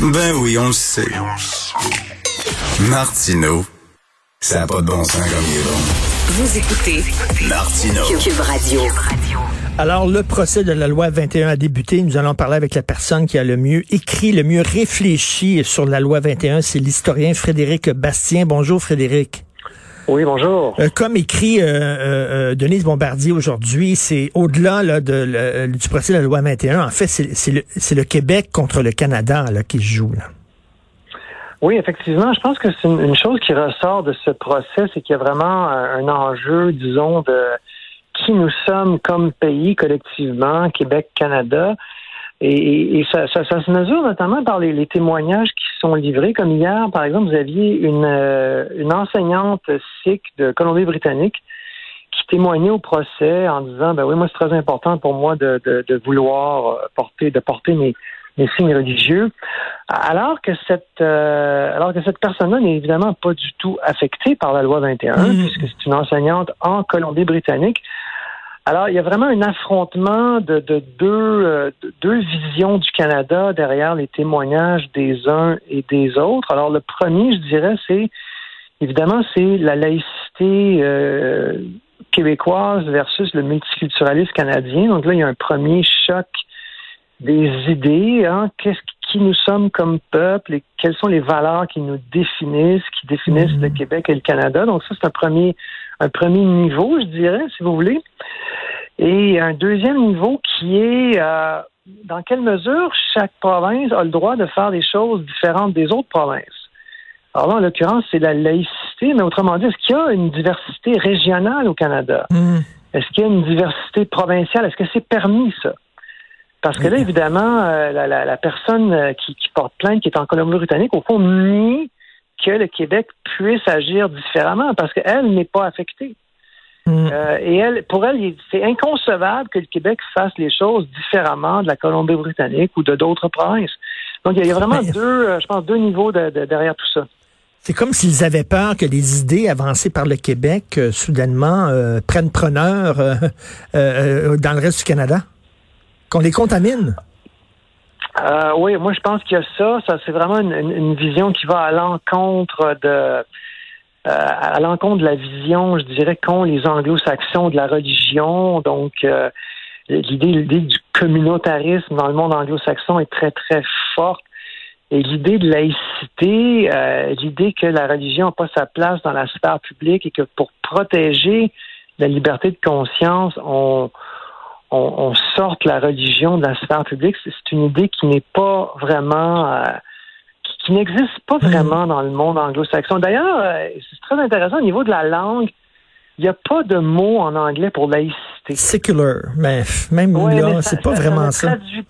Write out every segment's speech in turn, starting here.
Ben oui, on le sait. Martineau, ça n'a pas de bon sens comme il est bon. Vous écoutez Martineau. Cube Radio. Alors, le procès de la loi 21 a débuté. Nous allons parler avec la personne qui a le mieux écrit, le mieux réfléchi sur la loi 21. C'est l'historien Frédéric Bastien. Bonjour, Frédéric. Oui, bonjour. Euh, comme écrit euh, euh, Denise Bombardier aujourd'hui, c'est au-delà là, de, le- du procès de la loi 21. En fait, c'est c'est le, c'est le Québec contre le Canada là, qui se joue. Là. Oui, effectivement, je pense que c'est une, une chose qui ressort de ce procès, c'est qu'il y a vraiment un, un enjeu, disons, de qui nous sommes comme pays collectivement, Québec, Canada. Et, et- ça, ça- ça se mesure notamment par les, les témoignages qui sont livrés. Comme hier, par exemple, vous aviez une, euh, une enseignante sikh de Colombie-Britannique qui témoignait au procès en disant ben oui, moi c'est très important pour moi de, de, de vouloir euh, porter, de porter mes, mes signes religieux. Alors que cette euh, alors que cette personne-là n'est évidemment pas du tout affectée par la loi 21, Mhm. puisque c'est une enseignante en Colombie-Britannique. Alors, il y a vraiment un affrontement de, de deux, euh, de deux visions du Canada derrière les témoignages des uns et des autres. Alors, le premier, je dirais, c'est évidemment, c'est la laïcité euh, québécoise versus le multiculturalisme canadien. Donc là, il y a un premier choc des idées. Hein? Qu'est-ce qui nous sommes comme peuple et quelles sont les valeurs qui nous définissent, qui définissent le Québec et le Canada? Donc ça, c'est un premier, un premier niveau, je dirais, si vous voulez. Et un deuxième niveau qui est euh, dans quelle mesure chaque province a le droit de faire des choses différentes des autres provinces? Alors là, en l'occurrence, c'est la laïcité, mais autrement dit, est-ce qu'il y a une diversité régionale au Canada? Est-ce qu'il y a une diversité provinciale? Est-ce que c'est permis, ça? Parce que là, évidemment, euh, la, la- la personne euh, qui, qui porte plainte, qui est en Colombie-Britannique, au fond, nie que le Québec puisse agir différemment parce qu'elle n'est pas affectée. Mm. Euh, et elle, pour elle, c'est inconcevable que le Québec fasse les choses différemment de la Colombie-Britannique ou de d'autres provinces. Donc, il y a- vraiment Mais- deux, euh, je pense, deux niveaux de- de- derrière tout ça. C'est comme s'ils avaient peur que les idées avancées par le Québec euh, soudainement euh, prennent preneur dans le reste du Canada, qu'on les contamine. Oui, moi je pense qu'il y a ça. Ça c'est vraiment une, une- une vision qui va à l'encontre de euh, à l'encontre de la vision, je dirais, qu'ont les anglo-saxons de la religion. Donc euh, l'idée l'idée du communautarisme dans le monde anglo-saxon est très très forte. Et l'idée de laïcité, euh, l'idée que la religion n'a pas sa place dans la sphère publique et que pour protéger la liberté de conscience, on, on, on sorte la religion de la sphère publique, c'est c'est une idée qui n'est pas vraiment, euh, qui, n'existe pas vraiment dans le monde anglo-saxon. D'ailleurs, euh, c'est très intéressant au niveau de la langue. Il n'y a pas de mot en anglais pour laïcité. Secular, mais même Ouais, là, c'est pas vraiment ça. traduit-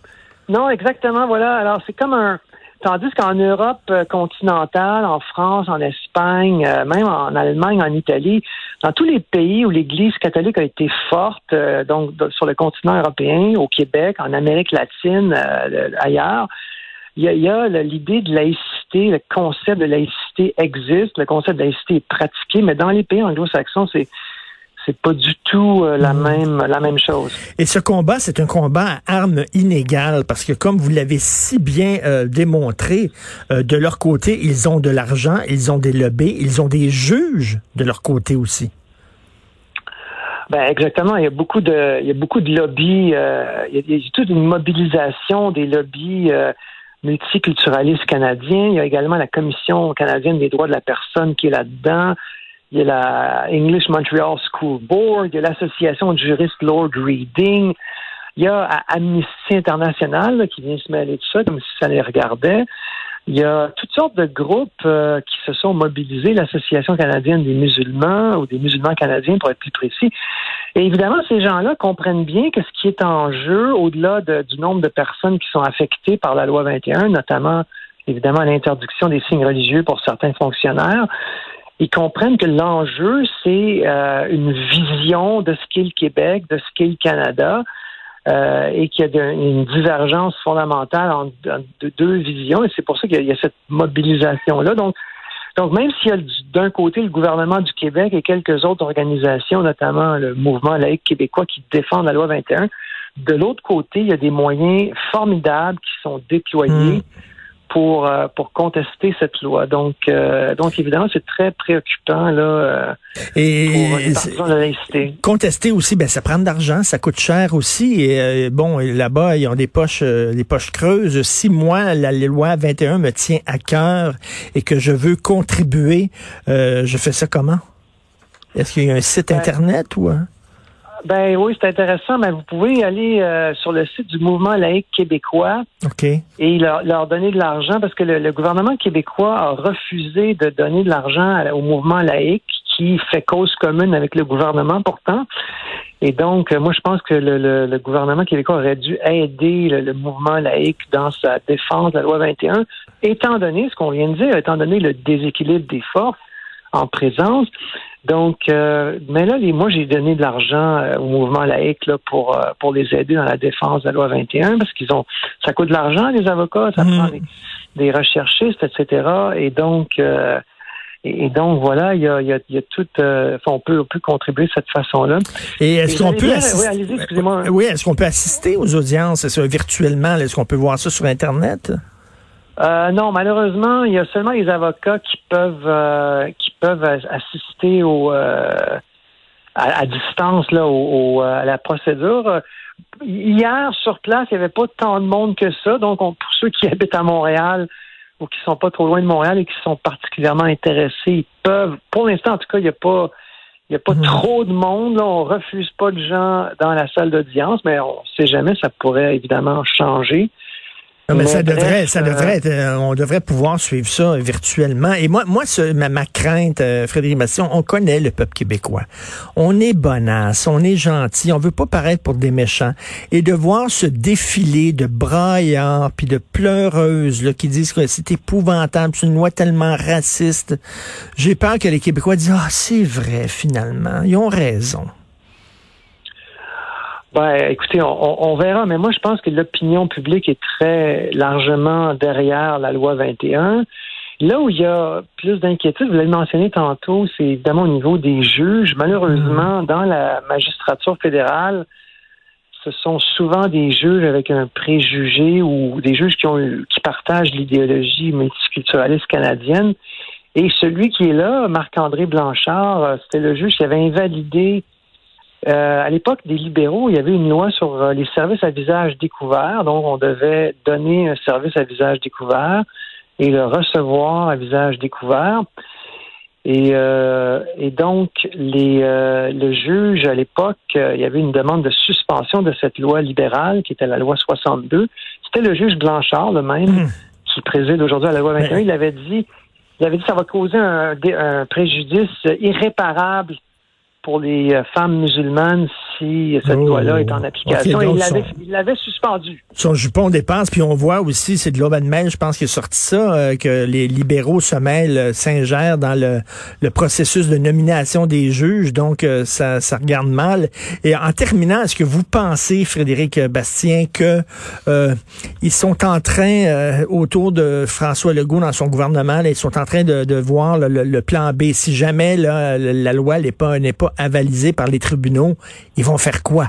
Non, exactement, voilà. Alors, c'est comme un... Tandis qu'en Europe euh, continentale, en France, en Espagne, euh, même en Allemagne, en Italie, dans tous les pays où l'Église catholique a été forte, euh, donc sur le continent européen, au Québec, en Amérique latine, le- ailleurs, il y a, l'idée de laïcité, le concept de laïcité existe, le concept de laïcité est pratiqué, mais dans les pays anglo-saxons, c'est c'est pas du tout euh, la même la même chose. Et ce combat, c'est un combat à armes inégales parce que, comme vous l'avez si bien euh, démontré, euh, de leur côté, ils ont de l'argent, ils ont des lobbies, ils ont des juges de leur côté aussi. Ben exactement. Il y a beaucoup de, il y a beaucoup de lobbies. il, y a, il y a toute une mobilisation des lobbies multiculturalistes canadiens. Il y a également la Commission canadienne des droits de la personne qui est là-dedans. Il y a la English Montreal School Board. Il y a l'association de juristes Lord Reading. Il y a Amnesty International qui vient se mêler de ça, comme si ça les regardait. Il y a toutes sortes de groupes euh, qui se sont mobilisés, l'Association canadienne des musulmans ou des musulmans canadiens pour être plus précis. Et évidemment, ces gens-là comprennent bien que ce qui est en jeu, au-delà de- du nombre de personnes qui sont affectées par la loi 21, notamment évidemment l'interdiction des signes religieux pour certains fonctionnaires. Ils comprennent que l'enjeu, c'est euh, une vision de ce qu'est le Québec, de ce qu'est le Canada, euh, et qu'il y a une divergence fondamentale entre, deux visions, et c'est pour ça qu'il y, a cette mobilisation-là. Donc, donc, même s'il y a d'un côté le gouvernement du Québec et quelques autres organisations, notamment le mouvement laïque québécois qui défend la loi 21, de l'autre côté, il y a des moyens formidables qui sont déployés. Hmm pour euh, pour contester cette loi. Donc euh, donc évidemment c'est très préoccupant là euh, et pour les partisans de la laïcité. Contester aussi ben ça prend de l'argent, ça coûte cher aussi et bon là-bas ils ont des poches des poches creuses. Si moi la loi 21 me tient à cœur et que je veux contribuer, je fais ça comment? Est-ce qu'il y a un site ben, internet ou ben oui, c'est intéressant, mais vous pouvez aller euh, sur le site du mouvement laïque québécois et leur, leur, donner de l'argent parce que le, gouvernement québécois a refusé de donner de l'argent au mouvement laïque qui fait cause commune avec le gouvernement pourtant. Et donc, euh, moi, je pense que le, le, gouvernement québécois aurait dû aider le, mouvement laïque dans sa défense de la loi 21, étant donné ce qu'on vient de dire, étant donné le déséquilibre des forces en présence. Donc, euh, mais là, les, moi, j'ai donné de l'argent euh, au mouvement laïque là, pour euh, pour les aider dans la défense de la loi 21 parce qu'ils ont, ça coûte de l'argent les avocats, ça prend mm. des, recherchistes, etc. Et donc, et, donc voilà, il y a, il y a, y a tout, on peut on peut contribuer de cette façon-là. Et est-ce qu'on peut assister, oui, oui est-ce qu'on peut assister aux audiences virtuellement Est-ce qu'on peut voir ça sur Internet? Euh, non, malheureusement, il y a seulement les avocats qui peuvent euh, qui peuvent assister au euh, à, distance là au, à la procédure. Hier sur place, il n'y avait pas tant de monde que ça. Donc, pour ceux qui habitent à Montréal ou qui sont pas trop loin de Montréal et qui sont particulièrement intéressés, ils peuvent. Pour l'instant, en tout cas, il n'y a pas il y a pas mhm. trop de monde. Là. On refuse pas de gens dans la salle d'audience, mais on ne sait jamais. Ça pourrait évidemment changer. Non, mais, ça devrait, ça devrait être, euh, on devrait pouvoir suivre ça virtuellement. Et moi, moi, ce, ma, ma, crainte, euh, Frédéric Masson, on connaît le peuple québécois. On est bonasse, on est gentil, on veut pas paraître pour des méchants. Et de voir ce défilé de braillards puis de pleureuses là, qui disent que c'est épouvantable, c'est une loi tellement raciste. J'ai peur que les Québécois disent, ah, c'est vrai, finalement. Ils ont raison. Ben, écoutez, on, on, verra, mais moi, je pense que l'opinion publique est très largement derrière la loi 21. Là où il y a plus d'inquiétude, vous l'avez mentionné tantôt, c'est évidemment au niveau des juges. Malheureusement, mm. dans la magistrature fédérale, ce sont souvent des juges avec un préjugé ou des juges qui ont qui partagent l'idéologie multiculturaliste canadienne. Et celui qui est là, Marc-André Blanchard, euh, c'était le juge qui avait invalidé euh, à l'époque des libéraux, il y avait une loi sur euh, les services à visage découvert, donc on devait donner un service à visage découvert et le recevoir à visage découvert. Et, euh, donc, les, le juge, à l'époque, il y avait une demande de suspension de cette loi libérale, qui était la loi 62. C'était le juge Blanchard, le même, hmm. qui préside aujourd'hui à la loi 21. Il avait dit, il avait dit que ça va causer un préjudice irréparable pour les euh, femmes musulmanes si cette oh. loi-là est en application. il l'avait suspendu. Son jupon dépasse, puis on voit aussi, c'est de l'Oban Mail, je pense, qui a sorti ça, euh, que les libéraux se mêlent, euh, s'ingèrent dans le, le, processus de nomination des juges, donc ça, ça regarde mal. Et en terminant, est-ce que vous pensez, Frédéric Bastien, que ils sont en train, autour de François Legault dans son gouvernement, ils sont en train de, de voir le, le, plan B? Si jamais là, la loi n'est pas, n'est pas avalisés par les tribunaux, ils vont faire quoi?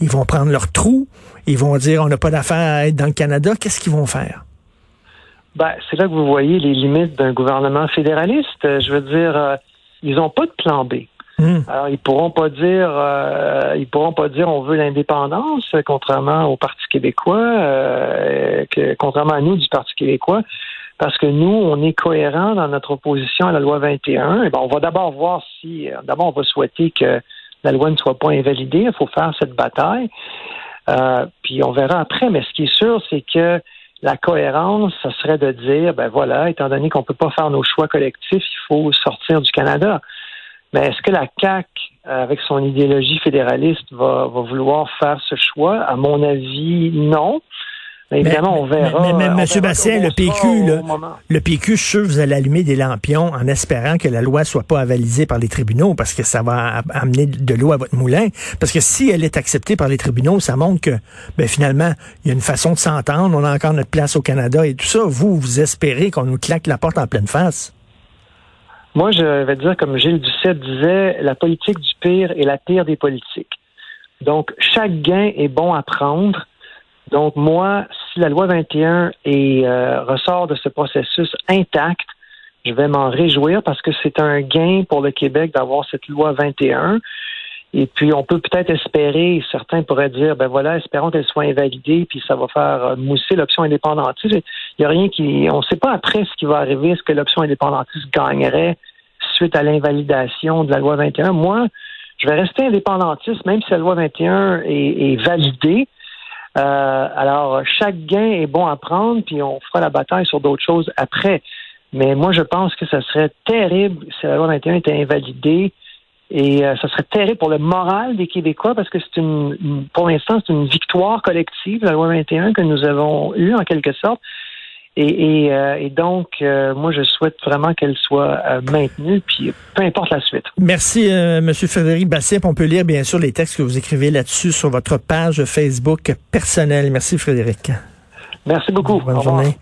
Ils vont prendre leur trou, ils vont dire on n'a pas d'affaire à être dans le Canada. Qu'est-ce qu'ils vont faire? Ben, c'est là que vous voyez les limites d'un gouvernement fédéraliste. Euh, je veux dire, euh, ils n'ont pas de plan B. Hmm. Alors, ils pourront pas dire, euh, ils pourront pas dire on veut l'indépendance, contrairement au Parti québécois, que, contrairement à nous du Parti québécois parce que nous, on est cohérent dans notre opposition à la loi 21. Et ben, on va d'abord voir si, d'abord, on va souhaiter que la loi ne soit pas invalidée. Il faut faire cette bataille. Euh, puis on verra après. Mais ce qui est sûr, c'est que la cohérence, ce serait de dire, ben voilà, étant donné qu'on ne peut pas faire nos choix collectifs, il faut sortir du Canada. Mais est-ce que la CAC, avec son idéologie fédéraliste, va, va vouloir faire ce choix? À mon avis, non. Mais évidemment, on verra. Mais, mais, M. où le PQ, là, le PQ, je suis sûr que vous allez allumer des lampions en espérant que la loi soit pas avalisée par les tribunaux parce que ça va amener de l'eau à votre moulin. Parce que si elle est acceptée par les tribunaux, ça montre que, ben, finalement, il y a une façon de s'entendre, on a encore notre place au Canada et tout ça. Vous, vous espérez qu'on nous claque la porte en pleine face? Moi, je vais dire, comme Gilles Duceppe disait, la politique du pire est la pire des politiques. Donc, chaque gain est bon à prendre. Donc, moi, la loi 21 est, euh, ressort de ce processus intact, je vais m'en réjouir parce que c'est un gain pour le Québec d'avoir cette loi 21. Et puis, on peut peut-être espérer, certains pourraient dire, ben voilà, espérons qu'elle soit invalidée, puis ça va faire euh, mousser l'option indépendantiste. Il n'y a rien qui. On ne sait pas après ce qui va arriver, est-ce que l'option indépendantiste gagnerait suite à l'invalidation de la loi 21. Moi, je vais rester indépendantiste, même si la loi 21 est, est validée. Euh, alors, chaque gain est bon à prendre, puis on fera la bataille sur d'autres choses après. Mais moi, je pense que ça serait terrible si la loi 21 était invalidée. Et euh, ça serait terrible pour le moral des Québécois parce que c'est une, une- pour l'instant, c'est une victoire collective, la loi 21, que nous avons eue en quelque sorte. Et, et, euh, et donc, euh, moi, je souhaite vraiment qu'elle soit euh, maintenue, puis peu importe la suite. Merci, euh, M. Frédéric Bastien. On peut lire, bien sûr, les textes que vous écrivez là-dessus sur votre page Facebook personnelle. Merci, Frédéric. Merci beaucoup. Bonne Au revoir. journée.